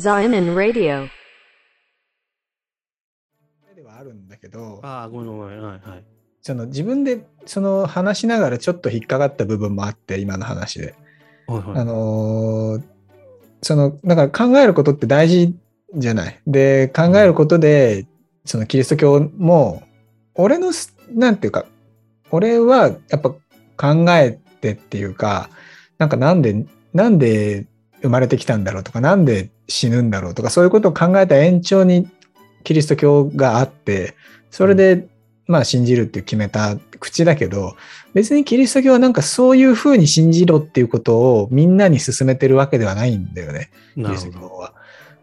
Zion Radio. ではあるんだけど、ああ、ごめんごめん。はいはい。その自分でその話しながらちょっと引っかかった部分もあって、今の話で。はいはい。あのーその、だから考えることって大事じゃない？で、考えることで、そのキリスト教も、俺のす、なんていうか、俺はやっぱ考えてっていうか、なんかなんで、なんで生まれてきたんだろうとか、なんで死ぬんだろうとか、そういうことを考えた延長にキリスト教があって、それで、まあ信じるって決めた口だけど、別にキリスト教はなんかそういうふうに信じろっていうことをみんなに勧めてるわけではないんだよね、キリ。スト教は。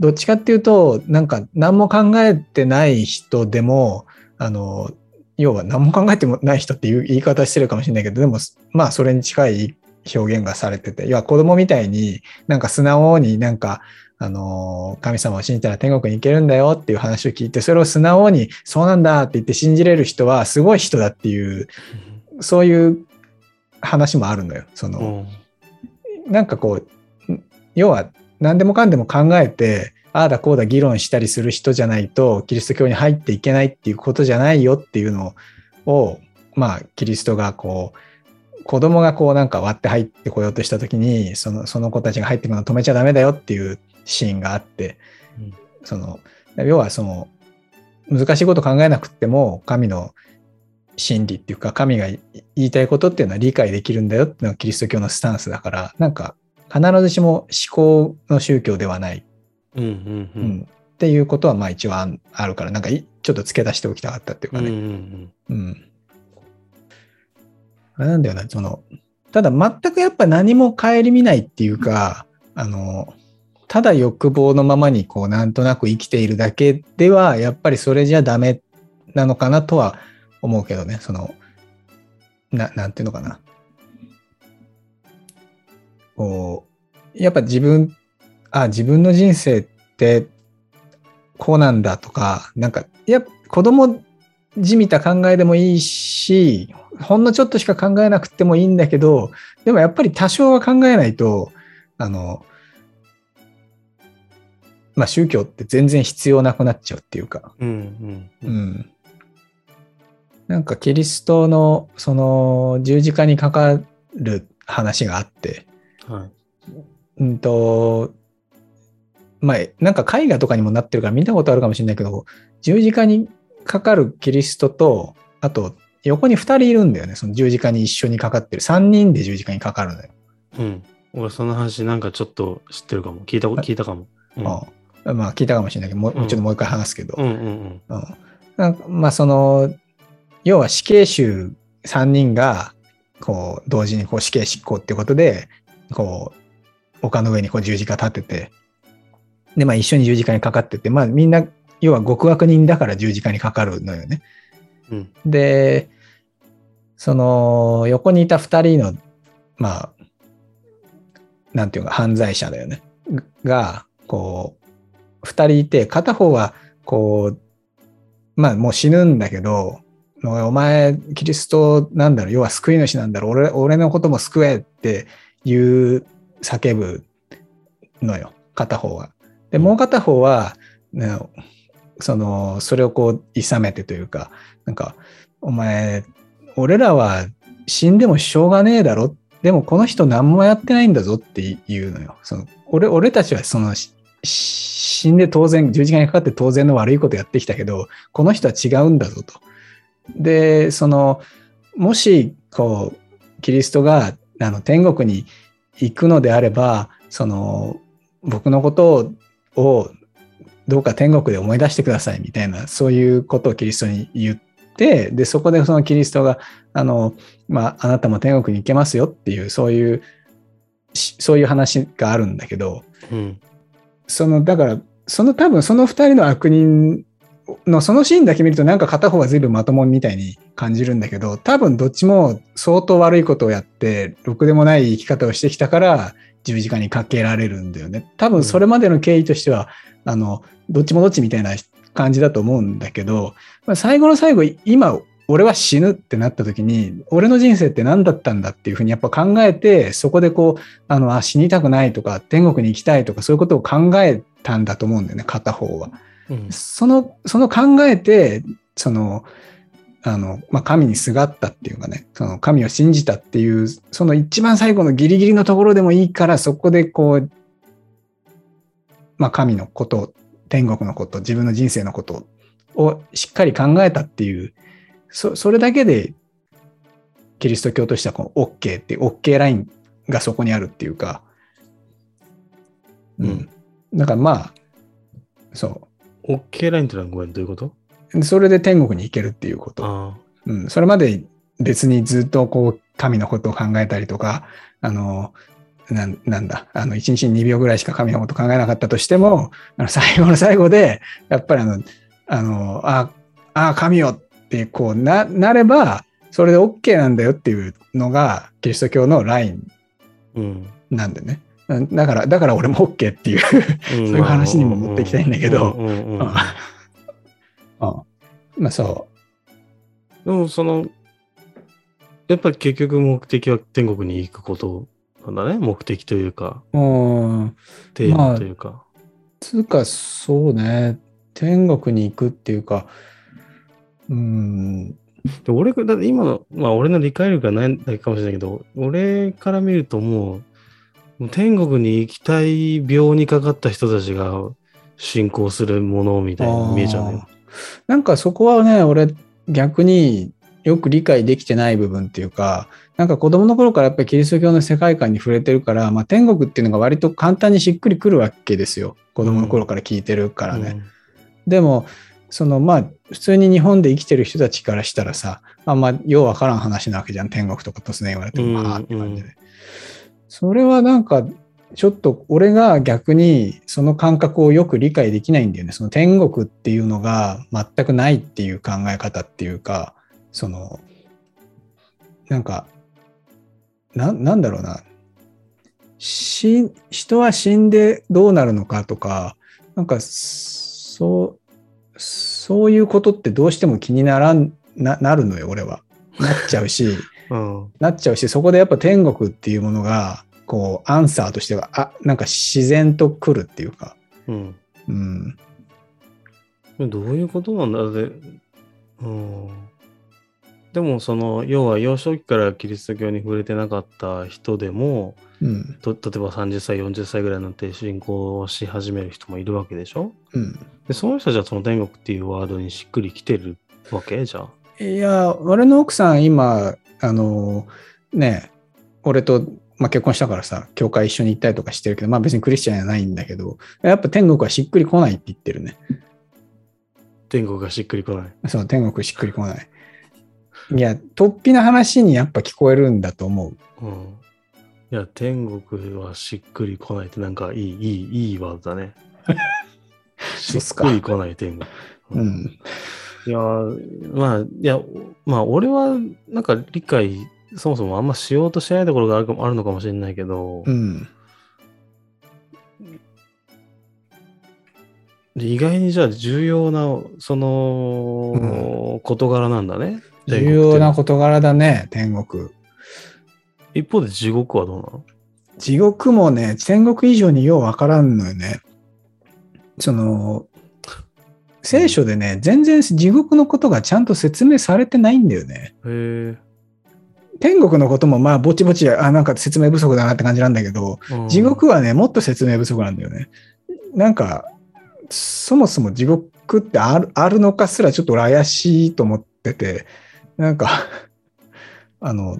どっちかっていうと、なんか何も考えてない人でも、あの、要は何も考えてもない人っていう言い方してるかもしれないけど、でも、まあそれに近い表現がされてて、要は子供みたいになんか素直になんか、あの、神様を信じたら天国に行けるんだよっていう話を聞いて、それを素直にそうなんだって言って信じれる人はすごい人だっていう、そういう話もあるのよ。その、うんなんかこう、要は何でもかんでも考えて、ああだこうだ議論したりする人じゃないと、キリスト教に入っていけないっていうことじゃないよっていうのを、まあ、キリストがこう、子供がこうなんか割って入ってこようとした時に、その、その子たちが入ってくるのを止めちゃダメだよっていうシーンがあって、うんその、要はその、難しいこと考えなくっても、神の真理っていうか、神が言いたいことっていうのは理解できるんだよっていうのがキリスト教のスタンスだから、なんか必ずしも思考の宗教ではない、うんうんううんん。っていうことはまあ一応あるから、なんかいちょっと付け出しておきたかったっていうかうんうんね。うんうん。あれなんだよな、その、ただ全くやっぱ何も顧みないっていうか、あの、ただ欲望のままにこうなんとなく生きているだけでは、やっぱりそれじゃダメなのかなとは思うけどね、その、な、なんていうのかな。こう、やっぱ自分、あ、自分の人生ってこうなんだとか、なんか、いや、子供じみた考えでもいいし、ほんのちょっとしか考えなくてもいいんだけど、でもやっぱり多少は考えないと、あの、まあ宗教って全然必要なくなっちゃうっていうか、うんうんううんん。なんかキリストのその十字架にかかる話があって、はい。うんと、まあ、なんか絵画とかにもなってるから見たことあるかもしれないけど、十字架にかかるキリストと、あと横に二人いるんだよね。その十字架に一緒にかかってる。三人で十字架にかかるのよ。うん。俺その話なんかちょっと知ってるかも。聞いたこと、聞いたかも。うんうんまあ聞いたかもしれないけど、もううんちょっともう一回話すけど。うんうんうんなんかまあその、要は死刑囚3人が、こう、同時にこう死刑執行っていうことで、こう、丘の上にこう十字架立てて、で、まあ一緒に十字架にかかってて、まあみんな、要は極悪人だから十字架にかかるのよね。うん。で、その、横にいた2人の、まあ、なんていうか、犯罪者だよね。が、こう、2人いて、片方は、こう、まあもう死ぬんだけど、お前、キリストなんだろう、要は救い主なんだろう、俺俺のことも救えっていう叫ぶのよ、片方は。で、もう片方は、ねその、それをこう、諌めてというか、なんか、お前、俺らは死んでもしょうがねえだろ。でもこの人何もやってないんだぞって言うのよ。その俺俺たちはその死んで当然、十字架にかかって当然の悪いことやってきたけど、この人は違うんだぞと。で、その、もし、こう、キリストがあの天国に行くのであれば、その、僕のことをどうか天国で思い出してくださいみたいな、そういうことをキリストに言って、で、そこでそのキリストが、あの、まあ、あなたも天国に行けますよっていう、そういう、しそういう話があるんだけど、うん。その、だから、その多分その二人の悪人のそのシーンだけ見るとなんか片方は随分まともみたいに感じるんだけど、多分どっちも相当悪いことをやって、ろくでもない生き方をしてきたから十字架にかけられるんだよね。多分それまでの経緯としては、あの、どっちもどっちみたいな感じだと思うんだけど、まあ、最後の最後、今俺は死ぬってなった時に、俺の人生って何だったんだっていうふうにやっぱ考えて、そこでこう、あの、あ、死にたくないとか、天国に行きたいとか、そういうことを考えたんだと思うんだよね、片方は。うんその、その考えて、その、あの、まあ、神にすがったっていうかね、その神を信じたっていう、その一番最後のギリギリのところでもいいから、そこでこう、まあ、神のこと、天国のこと、自分の人生のことをしっかり考えたっていう、そそれだけで、キリスト教としてはこう OK っていう OK ラインがそこにあるっていうか、うん。だからまあ、そう。OK ラインってのはごめん、どういうこと？それで天国に行けるっていうこと。あうん、それまで別にずっとこう神のことを考えたりとか、あの、なんなんだ、あの、1日に2秒ぐらいしか神のこと考えなかったとしても、あの最後の最後で、やっぱりあの、あの、あ、あ、神よってこうな、なれば、それで OK なんだよっていうのが、キリスト教のライン。なんでね。うんだから、だから俺も OK っていう。そういう話にも持っていきたいんだけどまあそでもその、やっぱり結局目的は天国に行くことなんだね。目的というか、う。うん。テーマというか。つうか、そうね。天国に行くっていうか、うん、で俺が、だって今の、まあ俺の理解力がないだけかもしれないけど、俺から見るともう、もう天国に行きたい病にかかった人たちが信仰するものみたいに見えちゃうね。なんかそこはね、俺逆によく理解できてない部分っていうか、なんか子供の頃からやっぱりキリスト教の世界観に触れてるから、まあ天国っていうのが割と簡単にしっくりくるわけですよ。子供の頃から聞いてるからね。でも、そのまあ、普通に日本で生きてる人たちからしたらさ、あんまようわからん話なわけじゃん。天国とか突然言われても、うんはあって感じで。それはなんか、ちょっと俺が逆にその感覚をよく理解できないんだよね。その天国っていうのが全くないっていう考え方っていうか、その、なんか、ななんだろうな。し人は死んでどうなるのかとか、なんか、そう、そういうことってどうしても気にならん、ななるのよ、俺は。なっちゃうし、うん。なっちゃうし、そこでやっぱ天国っていうものが、こう、アンサーとしては、あ、なんか自然と来るっていうか、うん。うん。どういうことなんだで、うん。でも、その、要は幼少期からキリスト教に触れてなかった人でも、うん。と例えば30歳、40歳ぐらいになって信仰し始める人もいるわけでしょ？うん。で、その人たちはその天国っていうワードにしっくりきてるわけじゃあ。いや、俺の奥さん今、あの、ね、俺と、まあ、結婚したからさ、教会一緒に行ったりとかしてるけど、まあ別にクリスチャンじゃないんだけど、やっぱ天国はしっくりこないって言ってるね。天国がしっくりこない。そう、天国しっくりこない。いや、突飛な話にやっぱ聞こえるんだと思う。うん。いや、天国はしっくりこないってなんかいい、いい、いいワードだね。しっくりこない天国。うん。いやー、まあ、いや、まあ、俺は、なんか理解、そもそもあんましようとしてないところがあるあるのかもしれないけど、うん。で意外にじゃあ重要な、その、事柄なんだね。重要な事柄だね、天国。一方で地獄はどうなの？地獄もね、天国以上にようわからんのよね。その、聖書でね、全然地獄のことがちゃんと説明されてないんだよね。へ天国のこともまあぼちぼち、あ、なんか説明不足だなって感じなんだけど、え。地獄はね、もっと説明不足なんだよね。なんか、そもそも地獄ってあるあるのかすらちょっと俺怪しいと思ってて、なんか、あの、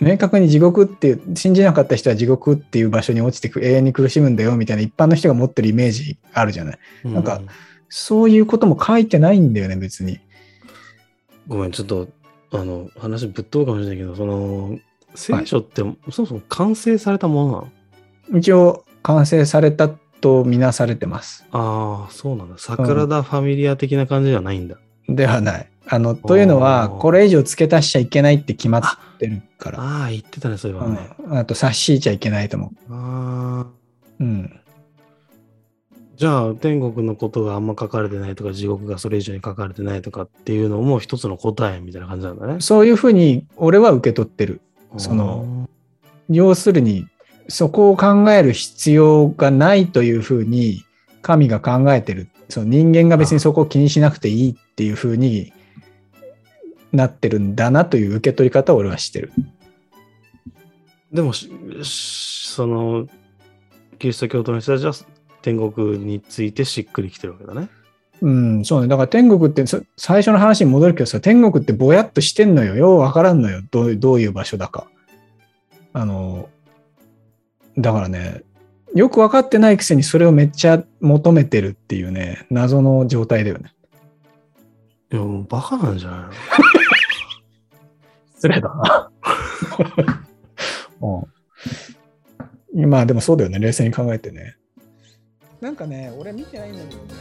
明確に地獄って、信じなかった人は地獄っていう場所に落ちてく永遠に苦しむんだよみたいな一般の人が持ってるイメージあるじゃない。うなんか、そういうことも書いてないんだよね、別に。ごめん、ちょっと、あの、話ぶっ飛ぶかもしれないけど、その、聖書って、そもそも完成されたものなの？一応、完成されたとみなされてます。ああ、そうなんだ。サクラダ・ファミリア的な感じではないんだ。ではない。あの、というのは、これ以上付け足しちゃいけないって決まってるから。ああ、言ってたね、そういえばね。うん、あと、差し引いちゃいけないと思ああ、う。うん。じゃあ、天国のことがあんま書かれてないとか、地獄がそれ以上に書かれてないとかっていうのも一つの答えみたいな感じなんだね。そういうふうに俺は受け取ってる。その要するに、そこを考える必要がないというふうに神が考えてる。その人間が別にそこを気にしなくていいっていうふうになってるんだなという受け取り方を俺はしてる。でもその、キリスト教徒の人たちは天国についてしっくりきてるわけだね。うん、そうね。だから天国ってそ最初の話に戻るけどさ、天国ってぼやっとしてんのよ。ようわからんのよ。どういうどういう場所だか。あの、だからね、よく分かってないくせにそれをめっちゃ求めてるっていうね、謎の状態だよね。いや、もうバカなんじゃないの？失礼だな。うん。まあでもそうだよね。冷静に考えてね。なんかね、俺見てないんだけどね。